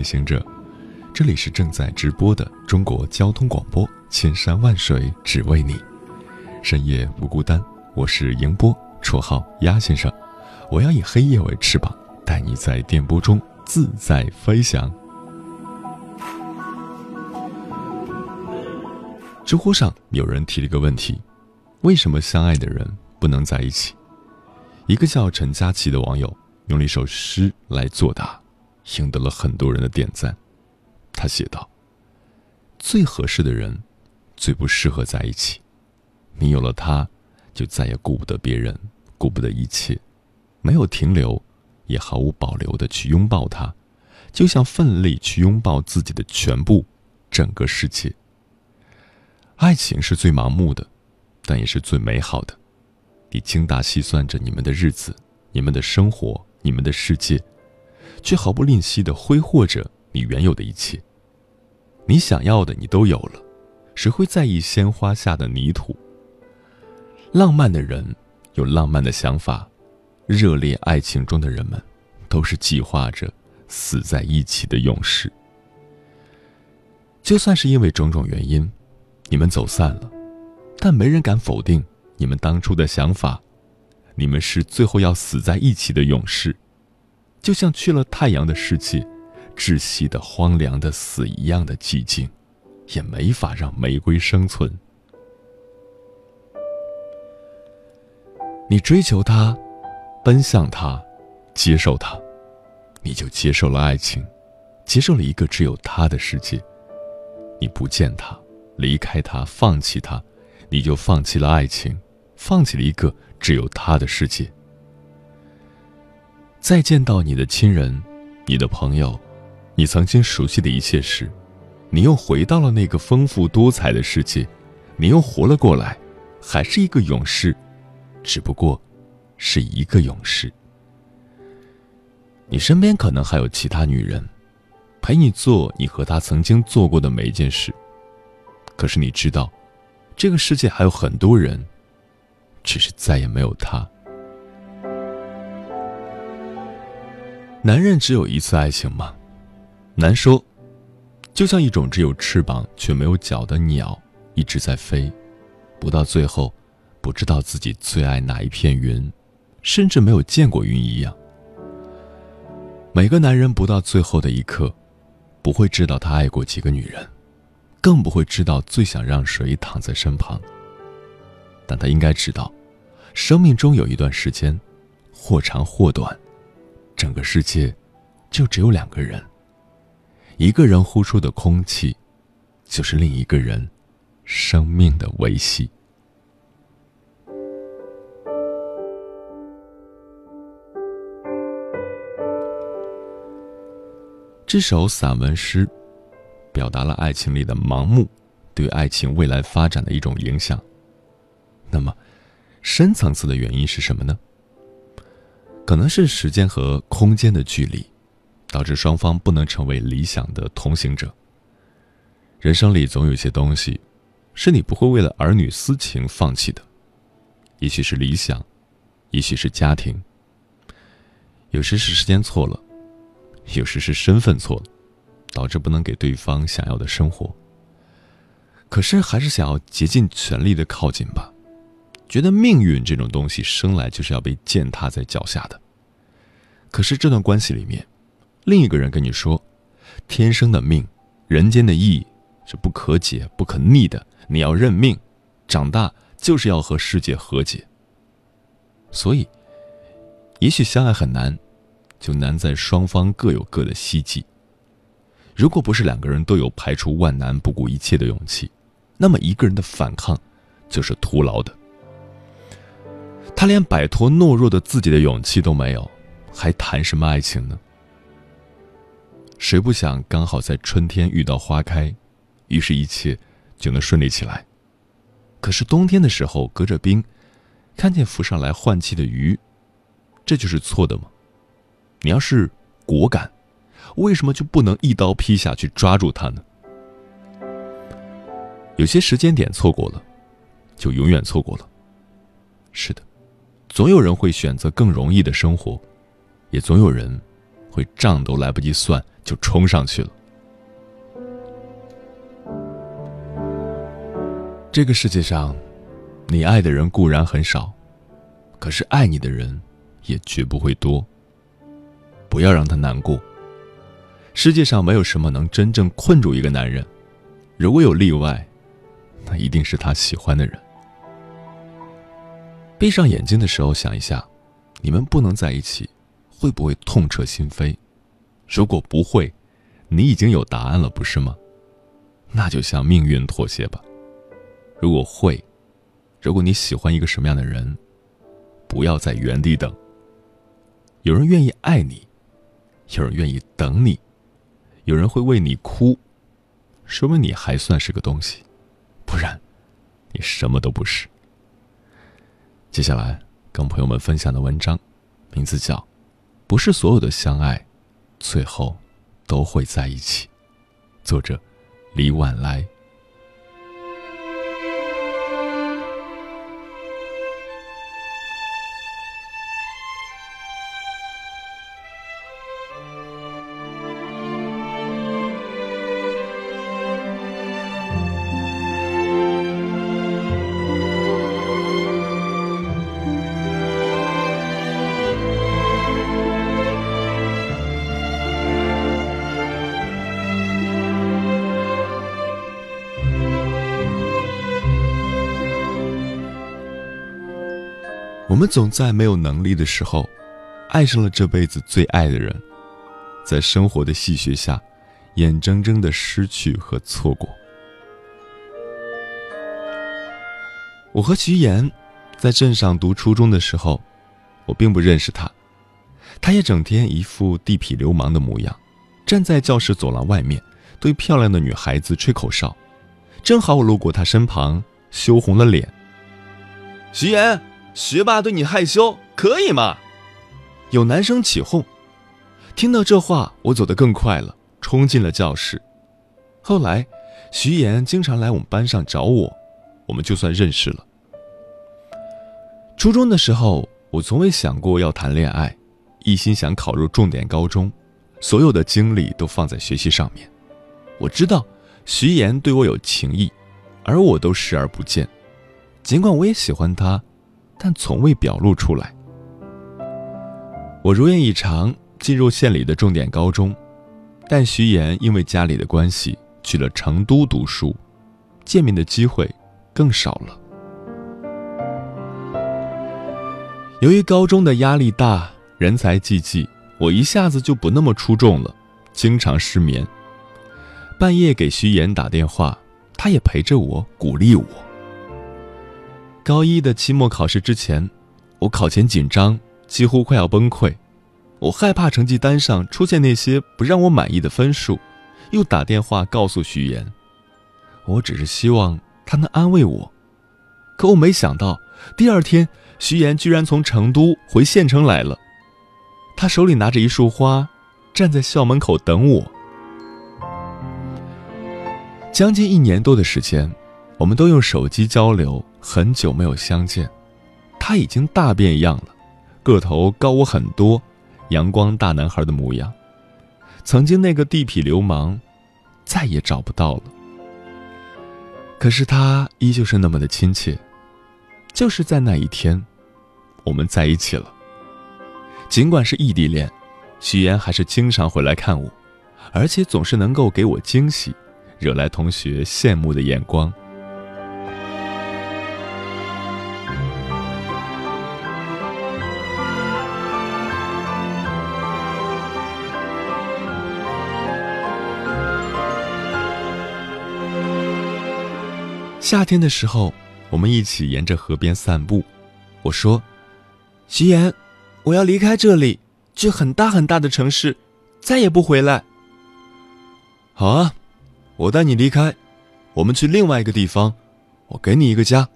旅行者，这里是正在直播的中国交通广播，千山万水只为你，深夜不孤单。我是迎波，绰号鸭先生。我要以黑夜为翅膀，带你在电波中自在飞翔。知乎上有人提了一个问题：为什么相爱的人不能在一起？一个叫陈佳琪的网友用了一首诗来作答。赢得了很多人的点赞。他写道：“最合适的人，最不适合在一起。你有了他，就再也顾不得别人，顾不得一切，没有停留，也毫无保留的去拥抱他，就像奋力去拥抱自己的全部，整个世界。爱情是最盲目的，但也是最美好的。你精打细算着你们的日子，你们的生活，你们的世界。”却毫不吝惜地挥霍着你原有的一切。你想要的你都有了，谁会在意鲜花下的泥土？浪漫的人有浪漫的想法，热烈爱情中的人们，都是计划着死在一起的勇士。就算是因为种种原因，你们走散了，但没人敢否定你们当初的想法。你们是最后要死在一起的勇士。就像去了太阳的世界，窒息的、荒凉的、死一样的寂静，也没法让玫瑰生存。你追求他，奔向他，接受他，你就接受了爱情，接受了一个只有他的世界。你不见他，离开他，放弃他，你就放弃了爱情，放弃了一个只有他的世界。再见到你的亲人、你的朋友、你曾经熟悉的一切时，你又回到了那个丰富多彩的世界，你又活了过来，还是一个勇士，只不过是一个勇士。你身边可能还有其他女人，陪你做你和她曾经做过的每一件事，可是你知道，这个世界还有很多人，只是再也没有他。男人只有一次爱情吗？难说。就像一种只有翅膀却没有脚的鸟，一直在飞，不到最后，不知道自己最爱哪一片云，甚至没有见过云一样。每个男人不到最后的一刻，不会知道他爱过几个女人，更不会知道最想让谁躺在身旁。但他应该知道，生命中有一段时间，或长或短。整个世界，就只有两个人。一个人呼出的空气，就是另一个人生命的维系。这首散文诗，表达了爱情里的盲目，对爱情未来发展的一种影响。那么，深层次的原因是什么呢？可能是时间和空间的距离，导致双方不能成为理想的同行者。人生里总有些东西，是你不会为了儿女私情放弃的，也许是理想，也许是家庭。有时是时间错了，有时是身份错了，导致不能给对方想要的生活。可是还是想要竭尽全力的靠近吧，觉得命运这种东西生来就是要被践踏在脚下的。可是这段关系里面，另一个人跟你说，天生的命，人间的意义是不可解、不可逆的，你要认命，长大就是要和世界和解。所以，也许相爱很难，就难在双方各有各的希冀。如果不是两个人都有排除万难、不顾一切的勇气，那么一个人的反抗就是徒劳的。他连摆脱懦弱的自己的勇气都没有，还谈什么爱情呢？谁不想刚好在春天遇到花开，于是一切就能顺利起来？可是冬天的时候，隔着冰。看见浮上来换气的鱼，这就是错的吗？你要是果敢，为什么就不能一刀劈下去抓住它呢？有些时间点错过了，就永远错过了。是的，总有人会选择更容易的生活，也总有人会账都来不及算就冲上去了。这个世界上。你爱的人固然很少，可是爱你的人也绝不会多。不要让他难过。世界上没有什么能真正困住一个男人，如果有例外，那一定是他喜欢的人。闭上眼睛的时候想一下，你们不能在一起，会不会痛彻心扉？如果不会，你已经有答案了，不是吗？那就向命运妥协吧。如果会。如果你喜欢一个什么样的人，不要在原地等。有人愿意爱你，有人愿意等你，有人会为你哭，说明你还算是个东西，不然，你什么都不是。接下来跟朋友们分享的文章，名字叫《不是所有的相爱，最后都会在一起》，作者李晚来。我们总在没有能力的时候，爱上了这辈子最爱的人，在生活的戏谑下，眼睁睁的失去和错过。我和徐岩在镇上读初中的时候，我并不认识他，他也整天一副地痞流氓的模样，站在教室走廊外面，对漂亮的女孩子吹口哨。正好我路过他身旁，羞红了脸。徐岩。学霸对你害羞，可以吗？有男生起哄。听到这话，我走得更快了，冲进了教室。后来，徐岩经常来我们班上找我，我们就算认识了。初中的时候，我从未想过要谈恋爱，一心想考入重点高中，所有的精力都放在学习上面。我知道徐岩对我有情意，而我都视而不见。尽管我也喜欢他。但从未表露出来。我如愿以偿进入县里的重点高中，但徐岩因为家里的关系去了成都读书，见面的机会更少了。由于高中的压力大，人才济济，我一下子就不那么出众了，经常失眠。半夜给徐岩打电话，他也陪着我，鼓励我。高一的期末考试之前，我考前紧张，几乎快要崩溃。我害怕成绩单上出现那些不让我满意的分数，又打电话告诉徐岩。我只是希望他能安慰我，可我没想到，第二天徐岩居然从成都回县城来了。他手里拿着一束花，站在校门口等我。将近一年多的时间，我们都用手机交流。很久没有相见，他已经大变样了，个头高我很多，阳光大男孩的模样。曾经那个地痞流氓，再也找不到了。可是他依旧是那么的亲切。就是在那一天，我们在一起了。尽管是异地恋，徐岩还是经常回来看我，而且总是能够给我惊喜，惹来同学羡慕的眼光。夏天的时候，我们一起沿着河边散步。我说：“徐岩，我要离开这里，去很大很大的城市，再也不回来。”好啊，我带你离开，我们去另外一个地方，我给你一个家。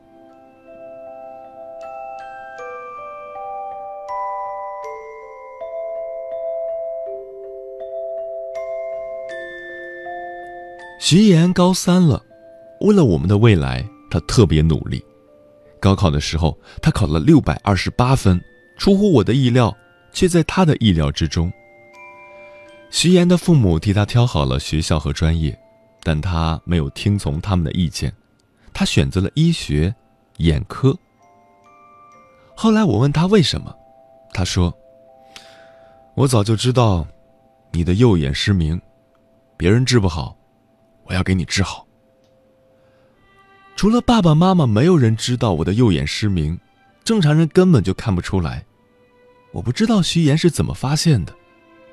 徐岩高三了。为了我们的未来，他特别努力。高考的时候，他考了六百二十八分，出乎我的意料，却在他的意料之中。徐岩的父母替他挑好了学校和专业，但他没有听从他们的意见，他选择了医学、眼科。后来我问他为什么，他说：“我早就知道，你的右眼失明，别人治不好，我要给你治好。”除了爸爸妈妈，没有人知道我的右眼失明，正常人根本就看不出来。我不知道徐岩是怎么发现的，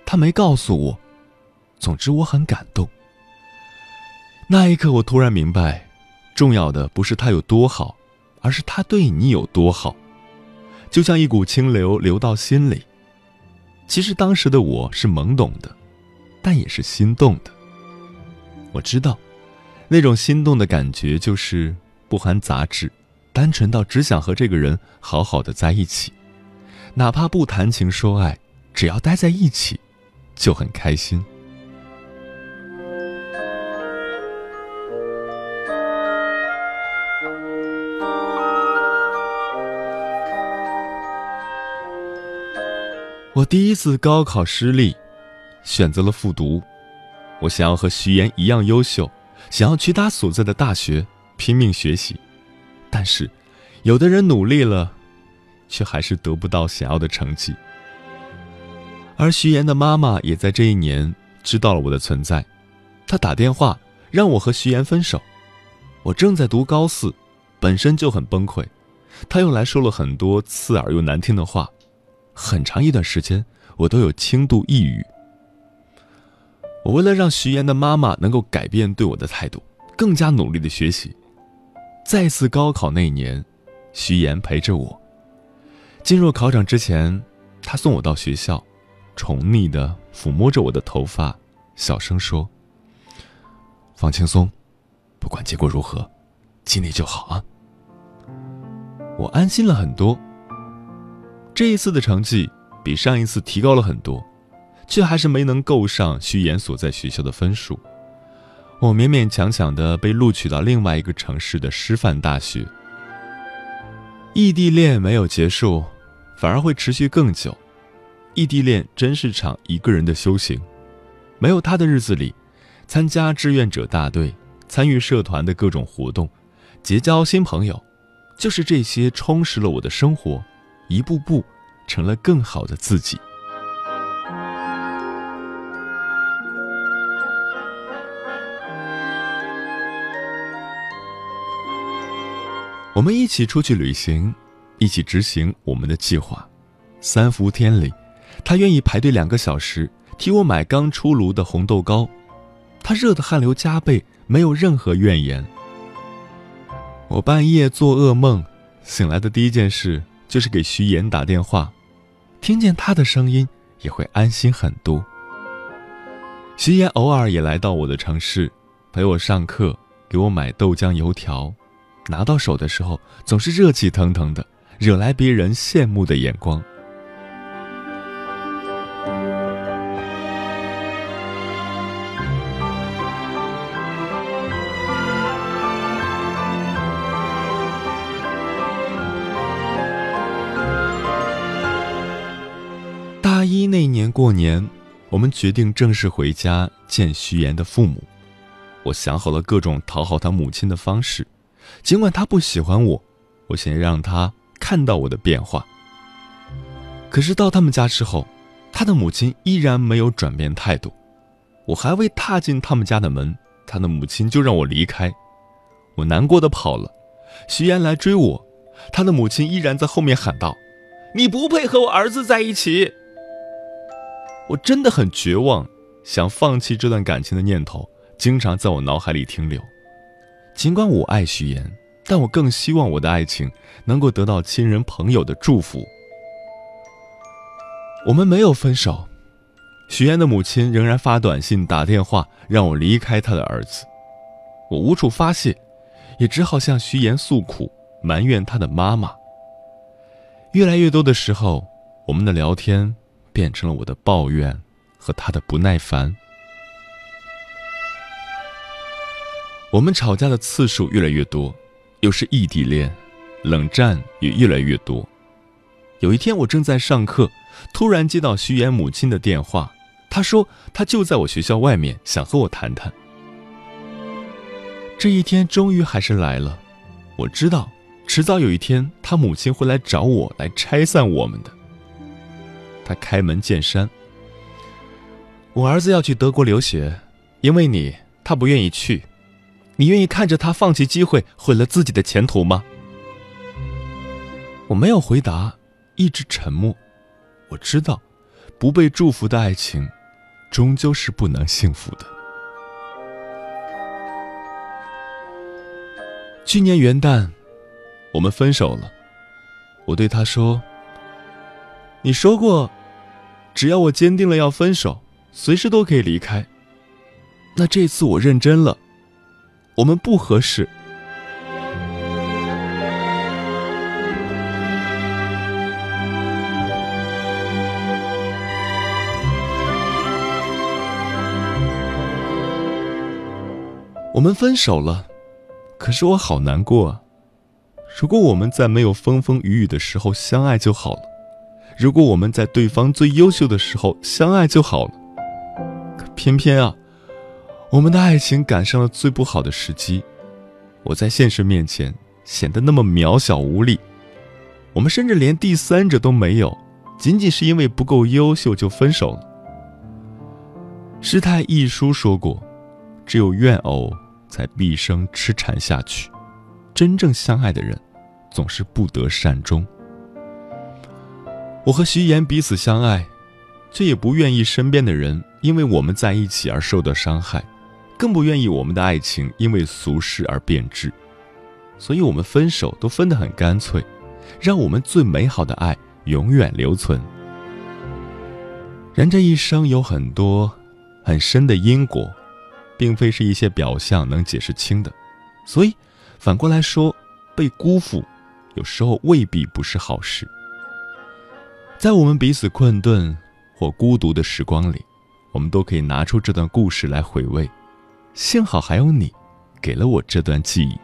他没告诉我。总之，我很感动。那一刻，我突然明白，重要的不是他有多好，而是他对你有多好。就像一股清流流到心里。其实当时的我是懵懂的，但也是心动的。我知道。那种心动的感觉，就是不含杂质，单纯到只想和这个人好好的在一起，哪怕不谈情说爱，只要待在一起，就很开心。我第一次高考失利，选择了复读，我想要和徐岩一样优秀。想要去他所在的大学拼命学习，但是，有的人努力了，却还是得不到想要的成绩。而徐岩的妈妈也在这一年知道了我的存在，她打电话让我和徐岩分手。我正在读高四，本身就很崩溃，他又来说了很多刺耳又难听的话，很长一段时间我都有轻度抑郁。我为了让徐岩的妈妈能够改变对我的态度，更加努力的学习。再次高考那年，徐岩陪着我。进入考场之前，他送我到学校，宠溺的抚摸着我的头发，小声说：“放轻松，不管结果如何，尽力就好啊。”我安心了很多。这一次的成绩比上一次提高了很多。却还是没能够上徐岩所在学校的分数，我勉勉强强的被录取到另外一个城市的师范大学。异地恋没有结束，反而会持续更久。异地恋真是场一个人的修行，没有他的日子里，参加志愿者大队，参与社团的各种活动，结交新朋友，就是这些充实了我的生活，一步步成了更好的自己。我们一起出去旅行，一起执行我们的计划。三伏天里，他愿意排队两个小时替我买刚出炉的红豆糕，他热得汗流浃背，没有任何怨言。我半夜做噩梦，醒来的第一件事就是给徐岩打电话，听见他的声音也会安心很多。徐岩偶尔也来到我的城市，陪我上课，给我买豆浆油条。拿到手的时候，总是热气腾腾的，惹来别人羡慕的眼光。大一那年过年，我们决定正式回家见徐岩的父母。我想好了各种讨好他母亲的方式。尽管他不喜欢我，我想让他看到我的变化。可是到他们家之后，他的母亲依然没有转变态度。我还未踏进他们家的门，他的母亲就让我离开。我难过的跑了，徐岩来追我，他的母亲依然在后面喊道：“你不配和我儿子在一起。”我真的很绝望，想放弃这段感情的念头经常在我脑海里停留。尽管我爱徐岩，但我更希望我的爱情能够得到亲人朋友的祝福。我们没有分手，徐岩的母亲仍然发短信、打电话让我离开他的儿子。我无处发泄，也只好向徐岩诉苦，埋怨他的妈妈。越来越多的时候，我们的聊天变成了我的抱怨和他的不耐烦。我们吵架的次数越来越多，又是异地恋，冷战也越来越多。有一天，我正在上课，突然接到徐岩母亲的电话，她说她就在我学校外面，想和我谈谈。这一天终于还是来了，我知道，迟早有一天，他母亲会来找我来拆散我们的。他开门见山：“我儿子要去德国留学，因为你，他不愿意去。”你愿意看着他放弃机会，毁了自己的前途吗？我没有回答，一直沉默。我知道，不被祝福的爱情，终究是不能幸福的。去年元旦，我们分手了。我对他说：“你说过，只要我坚定了要分手，随时都可以离开。那这次我认真了。”我们不合适。我们分手了，可是我好难过啊！如果我们在没有风风雨雨的时候相爱就好了，如果我们在对方最优秀的时候相爱就好了，可偏偏啊！我们的爱情赶上了最不好的时机，我在现实面前显得那么渺小无力。我们甚至连第三者都没有，仅仅是因为不够优秀就分手了。师太一书说过：“只有怨偶才毕生痴缠下去，真正相爱的人总是不得善终。”我和徐岩彼此相爱，却也不愿意身边的人因为我们在一起而受到伤害。更不愿意我们的爱情因为俗世而变质，所以我们分手都分得很干脆，让我们最美好的爱永远留存。人这一生有很多很深的因果，并非是一些表象能解释清的，所以反过来说，被辜负有时候未必不是好事。在我们彼此困顿或孤独的时光里，我们都可以拿出这段故事来回味。幸好还有你，给了我这段记忆。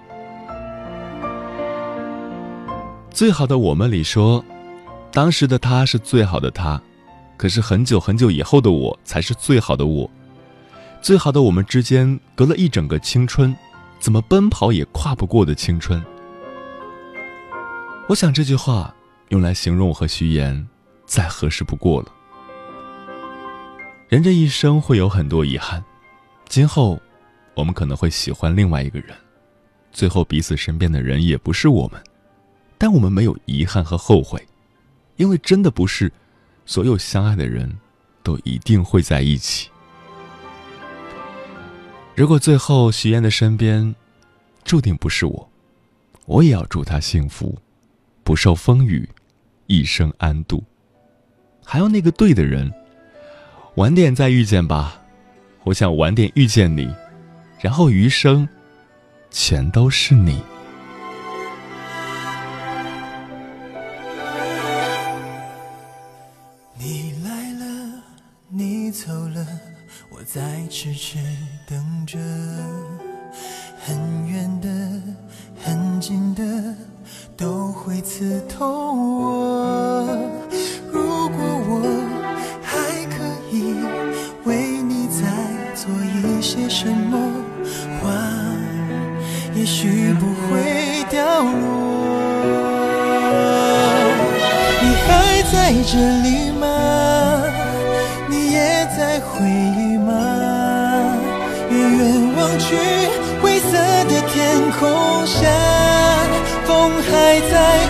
最好的我们里说，当时的他是最好的他，可是很久很久以后的我才是最好的我。最好的我们之间隔了一整个青春，怎么奔跑也跨不过的青春。我想这句话用来形容我和徐岩，再合适不过了。人这一生会有很多遗憾，今后。我们可能会喜欢另外一个人，最后彼此身边的人也不是我们，但我们没有遗憾和后悔，因为真的不是所有相爱的人都一定会在一起。如果最后徐燕的身边注定不是我，我也要祝她幸福，不受风雨，一生安度。还有那个对的人，晚点再遇见吧，我想晚点遇见你。然后余生，全都是你。你来了，你走了，我在痴痴等着。很远的，很近的，都会刺痛我。这里吗？你也在回忆吗？远远望去，灰色的天空下，风还在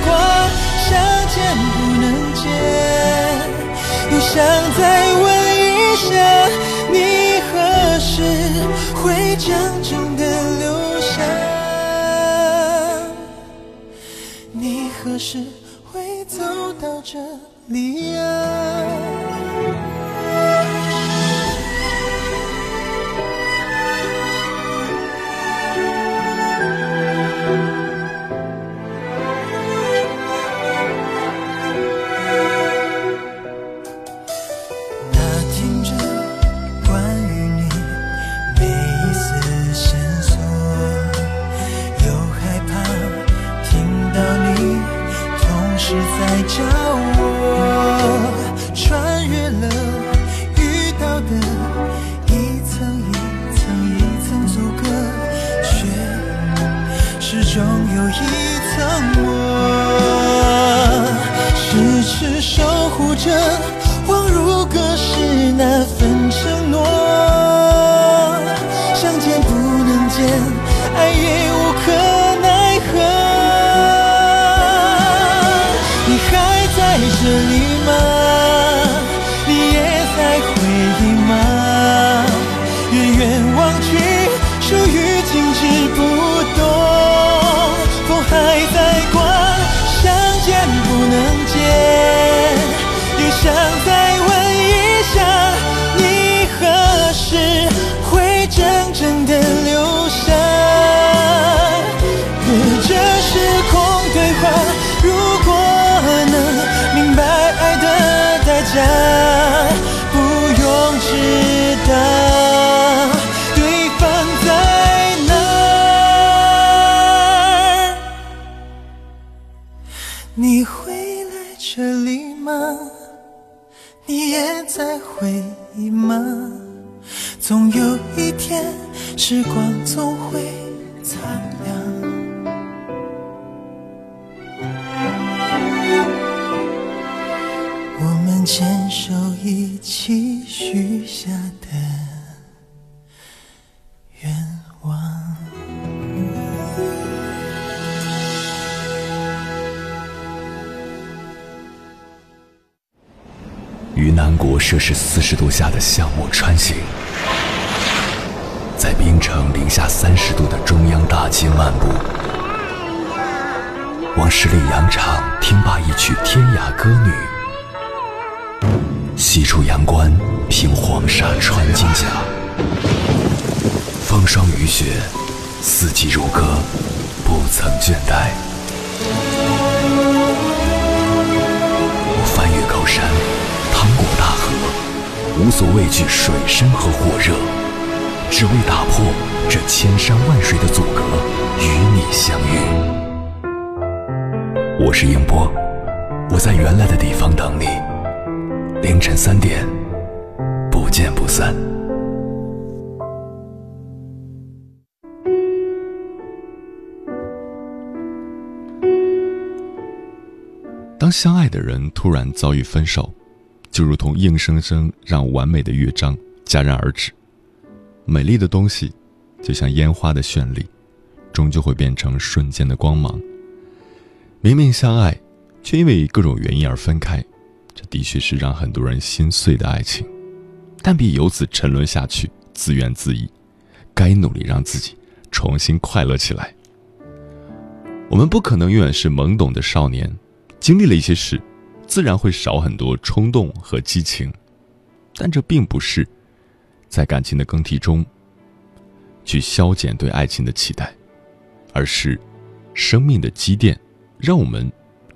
牵手一起许下的愿望。于南国摄氏四十度下的项目穿行，在冰城零下三十度的中央大街漫步，往十里洋场听罢一曲天涯歌女，西出阳关凭黄沙穿金甲，风霜雨雪，四季如歌，不曾倦怠。我翻越高山，趟过大河，无所畏惧水深和火热，只为打破这千山万水的阻隔，与你相遇。我是英波，我在原来的地方等你，凌晨三点，不见不散。当相爱的人突然遭遇分手，就如同硬生生让完美的乐章戛然而止。美丽的东西，就像烟花的绚丽，终究会变成瞬间的光芒。明明相爱，却因为各种原因而分开，这的确是让很多人心碎的爱情。但比由此沉沦下去，自怨自艾，该努力让自己重新快乐起来。我们不可能永远是懵懂的少年，经历了一些事，自然会少很多冲动和激情。但这并不是在感情的更替中去消减对爱情的期待，而是生命的积淀，让我们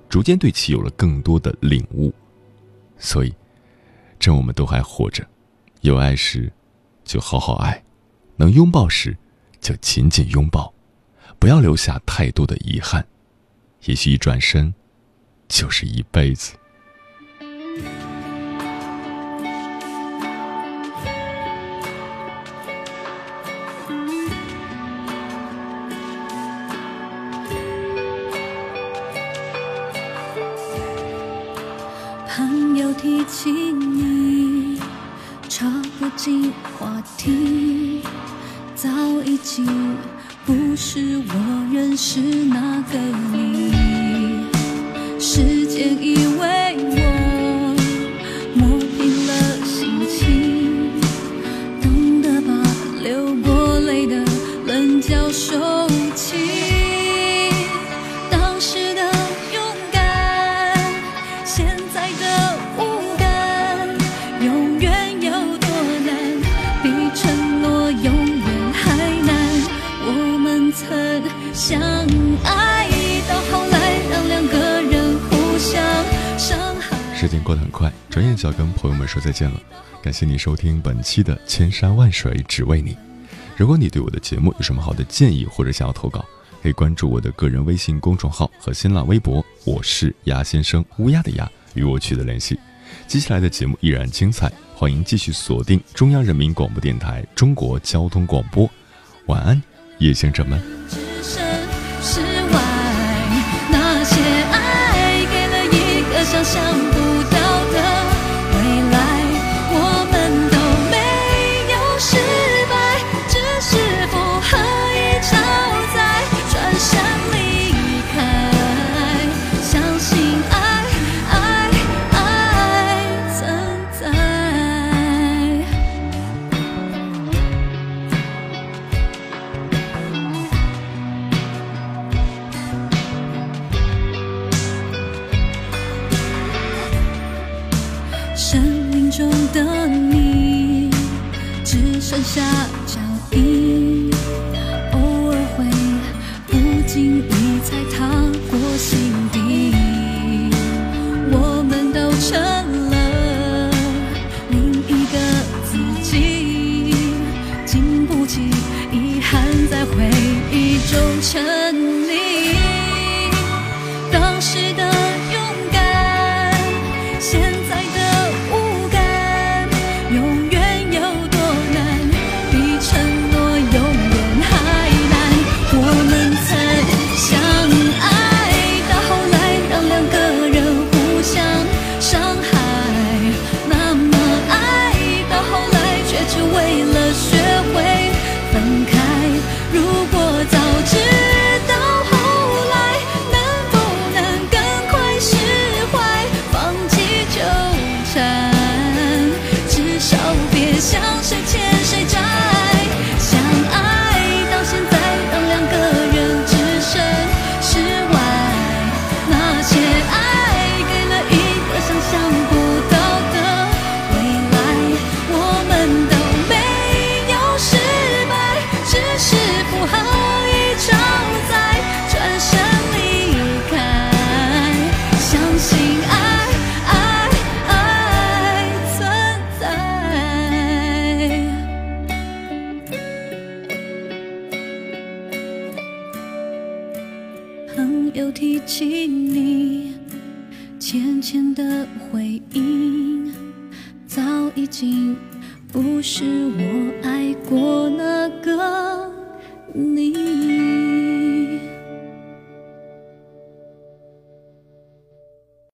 逐渐对其有了更多的领悟。所以，趁我们都还活着，有爱时就好好爱，能拥抱时就紧紧拥抱，不要留下太多的遗憾。也许一转身就是一辈子。话题早已经不是我认识那个你，时间以为。时间过得很快，转眼就要跟朋友们说再见了。感谢你收听本期的《千山万水只为你》，如果你对我的节目有什么好的建议或者想要投稿，可以关注我的个人微信公众号和新浪微博。我是鸭先生，乌鸦的鸭，与我取得联系。接下来的节目依然精彩，欢迎继续锁定中央人民广播电台中国交通广播。晚安，夜行者们。